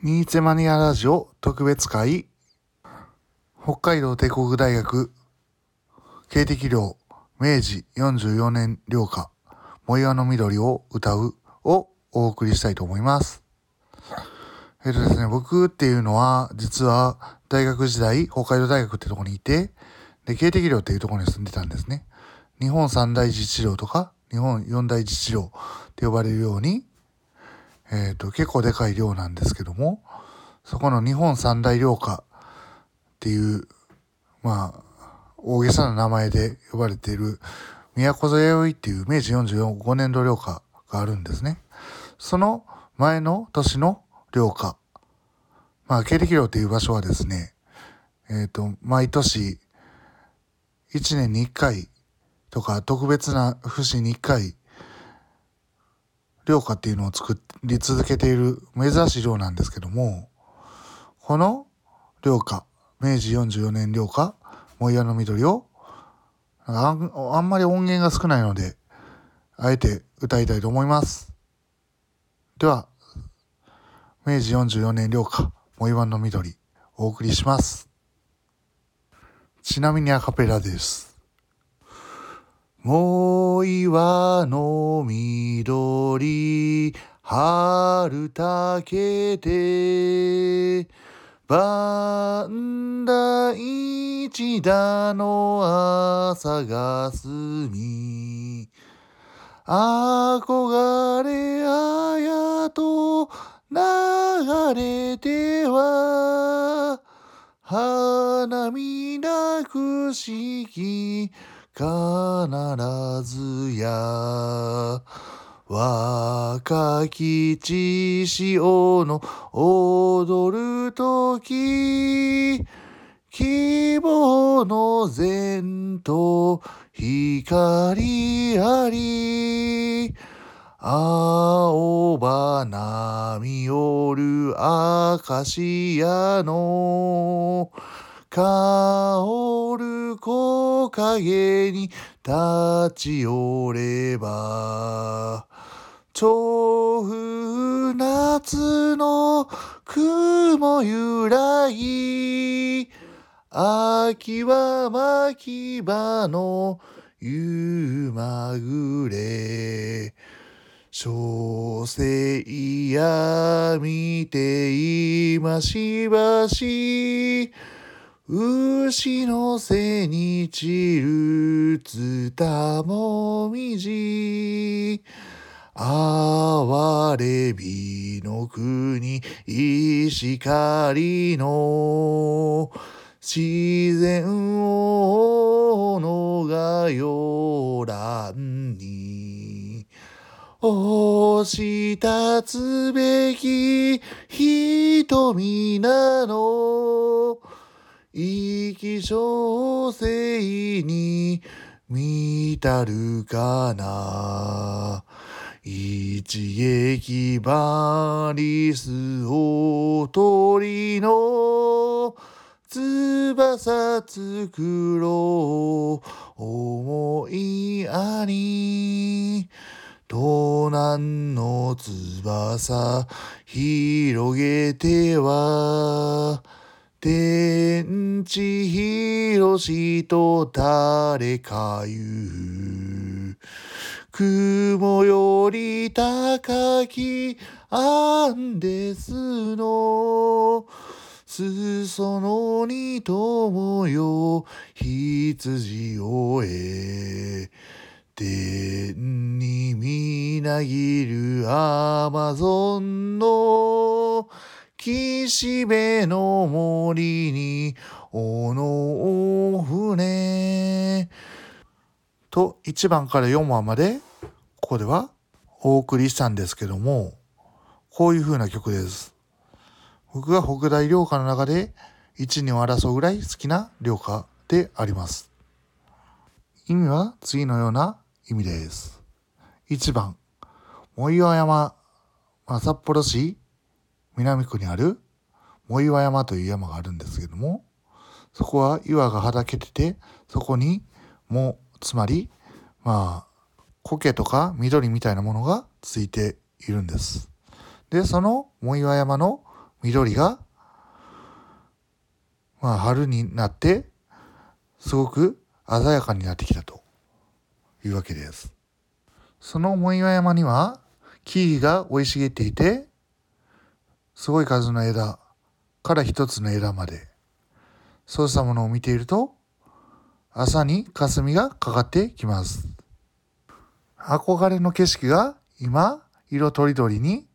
ニーツェマニアラジオ特別会北海道帝国大学警笛寮明治44年寮歌藻岩の緑を歌うをお送りしたいと思います。えっとですね、僕っていうのは実は大学時代北海道大学ってとこにいてで警笛寮っていうとこに住んでたんですね。日本三大自治寮とか日本四大自治寮って呼ばれるようにえっ、と、結構でかい寮なんですけども、そこの日本三大寮歌っていう、まあ、大げさな名前で呼ばれている、宮古添生っていう明治45年度寮歌があるんですね。その前の年の寮歌。まあ、経歴寮っていう場所はですね、えっ、と、毎年、1年に1回とか特別な節に1回寮歌っていうのを作り続けている珍しい寮なんですけども、この寮歌、明治44年寮歌、藻岩の緑をあん、あんまり音源が少ないので、あえて歌いたいと思います。では、明治44年寮歌、藻岩の緑、お送りします。ちなみにアカペラです。もう岩の緑、春たけて、万代一だの朝がすみ、憧れあやと流れては、花見なくしき、必ずや。若き血潮の踊るとき希望の前と光あり。青花見よるアカシアの香る木陰に立ち寄れば調布夏の雲由来秋は牧場の夕まぐれ小生や見ていましばし牛の背に散るつたもみじ哀れびの国石狩の自然をのがよらんに。押し立つべき瞳なの。生き小生に見たるかな？一撃バリスお鳥の翼作ろう。思いあり東南の翼広げては？天地広しと誰か言う。雲より高きアンデスの裾野に友よ。羊をえ天にみなぎるアマゾンの。岸辺の森におの船と1番から4番までここではお送りしたんですけどもこういう風な曲です。僕が北大領歌の中で1、2を争うぐらい好きな領歌であります。意味は次のような意味です。1番。藻岩山、札幌市南区にある藻岩山という山があるんですけども、そこは岩がはだけてて、そこにもつまり、まあ、苔とか緑みたいなものがついているんです。で、その藻岩山の緑が、まあ、春になって、すごく鮮やかになってきたというわけです。その藻岩山には木々が生い茂っていて、すごい数の枝から一つの枝まで、そうしたものを見ていると、朝に霞がかかってきます。憧れの景色が今、色とりどりに、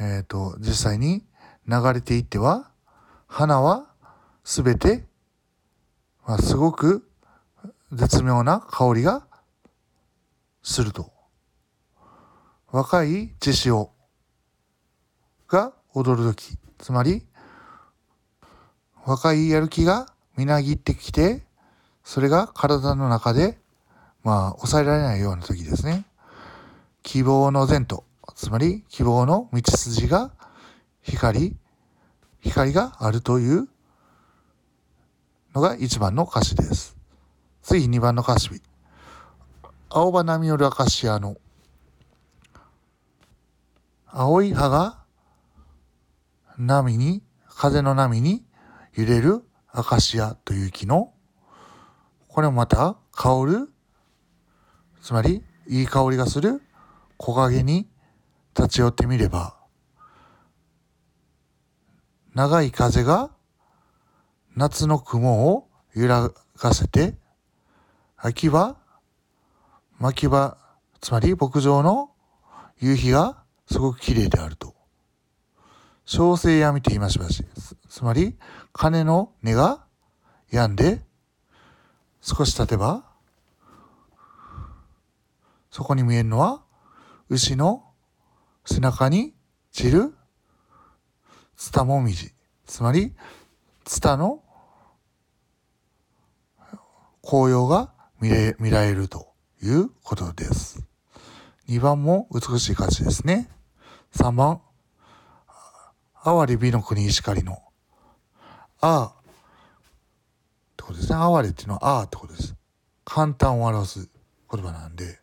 えっ、ー、と、実際に流れていっては、花はすべて、まあ、すごく絶妙な香りがすると。若い獅子王が踊る時、つまり、若いやる気がみなぎってきて、それが体の中で、まあ、抑えられないような時ですね。希望の前途、つまり希望の道筋が光、光があるというのが1番の歌詞です。次2番の歌詞。青葉波よるアカシアの青い葉が波に、風の波に揺れるアカシアという木の、これもまた香る、つまりいい香りがする木陰に立ち寄ってみれば、長い風が夏の雲を揺らがせて、秋は牧場、つまり牧場の夕日がすごく綺麗であると。小生闇と言いましまし。つまり、鐘の音が止んで、少し経てば、そこに見えるのは、牛の背中に散るツタもみじ。つまり、ツタの紅葉が見れ見られるということです。2番も美しい歌詞ですね。3番、哀れ美の国石狩の、ああ、ってことですね。哀れっていうのはああってことです。簡単を表す言葉なんで、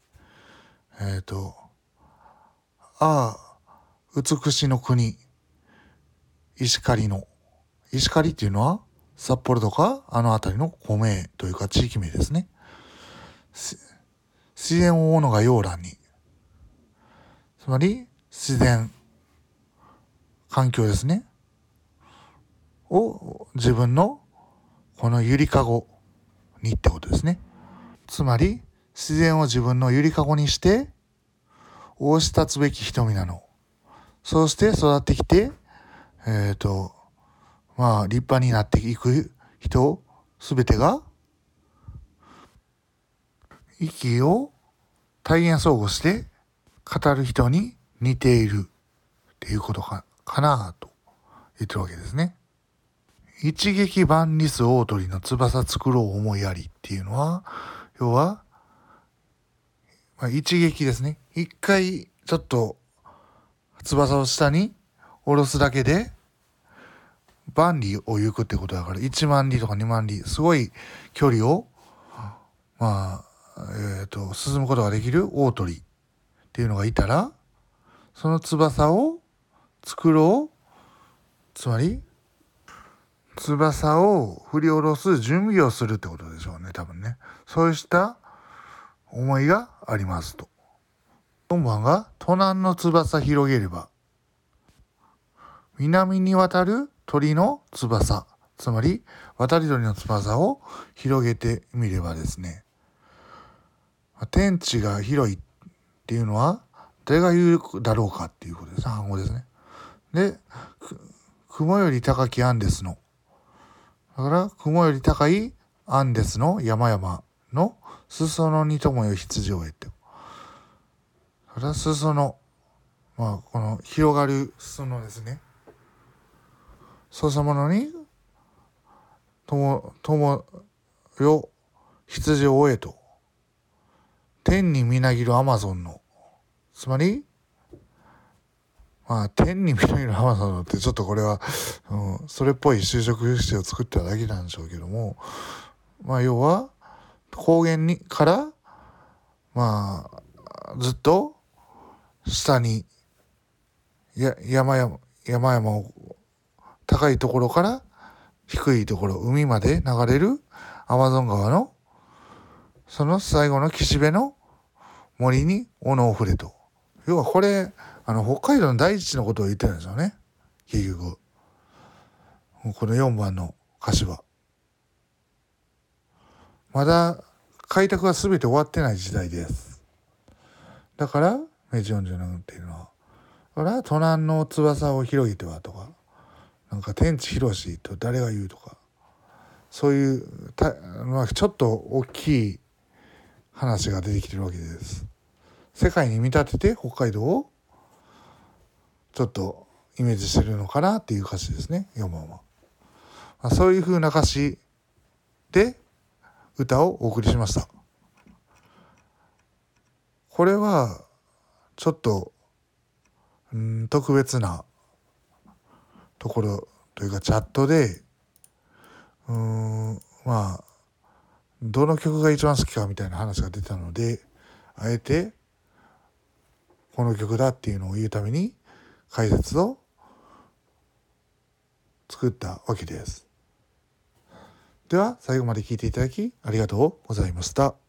えっ、ー、と、ああ、美しの国、石狩の、石狩っていうのは札幌とかあの辺りの米というか地域名ですね。自然を追うのが洋蘭に。つまり自然、環境ですね。を自分のこのゆりかごにってことですね。つまり自然を自分のゆりかごにして応し立つべき瞳なの。そうして育ってきて、えっ、ー、と、まあ立派になっていく人すべてが息を体現相互して語る人に似ているっていうことかかなと言ってるわけですね。一撃万里ス大鳥の翼作ろう思いやりっていうのは、要は、まあ、一撃ですね。一回ちょっと翼を下に下ろすだけで、万里を行くってことだから、1万里とか2万里、すごい距離を、まあ、えっ、ー、と、進むことができる大鳥っていうのがいたら、その翼を作ろう？つまり、翼を振り下ろす準備をするってことでしょうね、多分ね。そうした思いがありますと。4番が、都南の翼広げれば、南に渡る鳥の翼、つまり渡り鳥の翼を広げてみればですね、天地が広いっていうのは誰が言うだろうかっていうことです。反語ですね。で、雲より高きアンデスの。だから、雲より高いアンデスの山々の裾野にともよ羊を得て。それは裾野。まあ、この広がる裾野ですね。そうしたものに、とも、ともよ、羊を追えと。天にみなぎるアマゾンの。つまり、まあ、天にみなぎるアマゾンのってちょっとこれは、うん、それっぽい就職姿勢を作っただけなんでしょうけども、まあ、要は、高原に、から、まあ、ずっと、下に、や、山々、山々を高いところから低いところ海まで流れるアマゾン川のその最後の岸辺の森に斧を振れと。要はこれあの北海道の大地のことを言ってるんですよね結局この4番の歌詞は。まだ開拓は全て終わってない時代です。だから明治47年っていうのは。だから隣の翼を広げてはとかなんか天地広しと誰が言うとかそういうた、まあ、ちょっと大きい話が出てきてるわけです。世界に見立てて北海道をちょっとイメージしてるのかなっていう歌詞ですね4番は。まあ、そういう風な歌詞で歌をお送りしました。これはちょっとうん特別なところというかチャットでうんまあどの曲が一番好きかみたいな話が出たのであえてこの曲だっていうのを言うために解説を作ったわけです。では最後まで聞いていただきありがとうございました。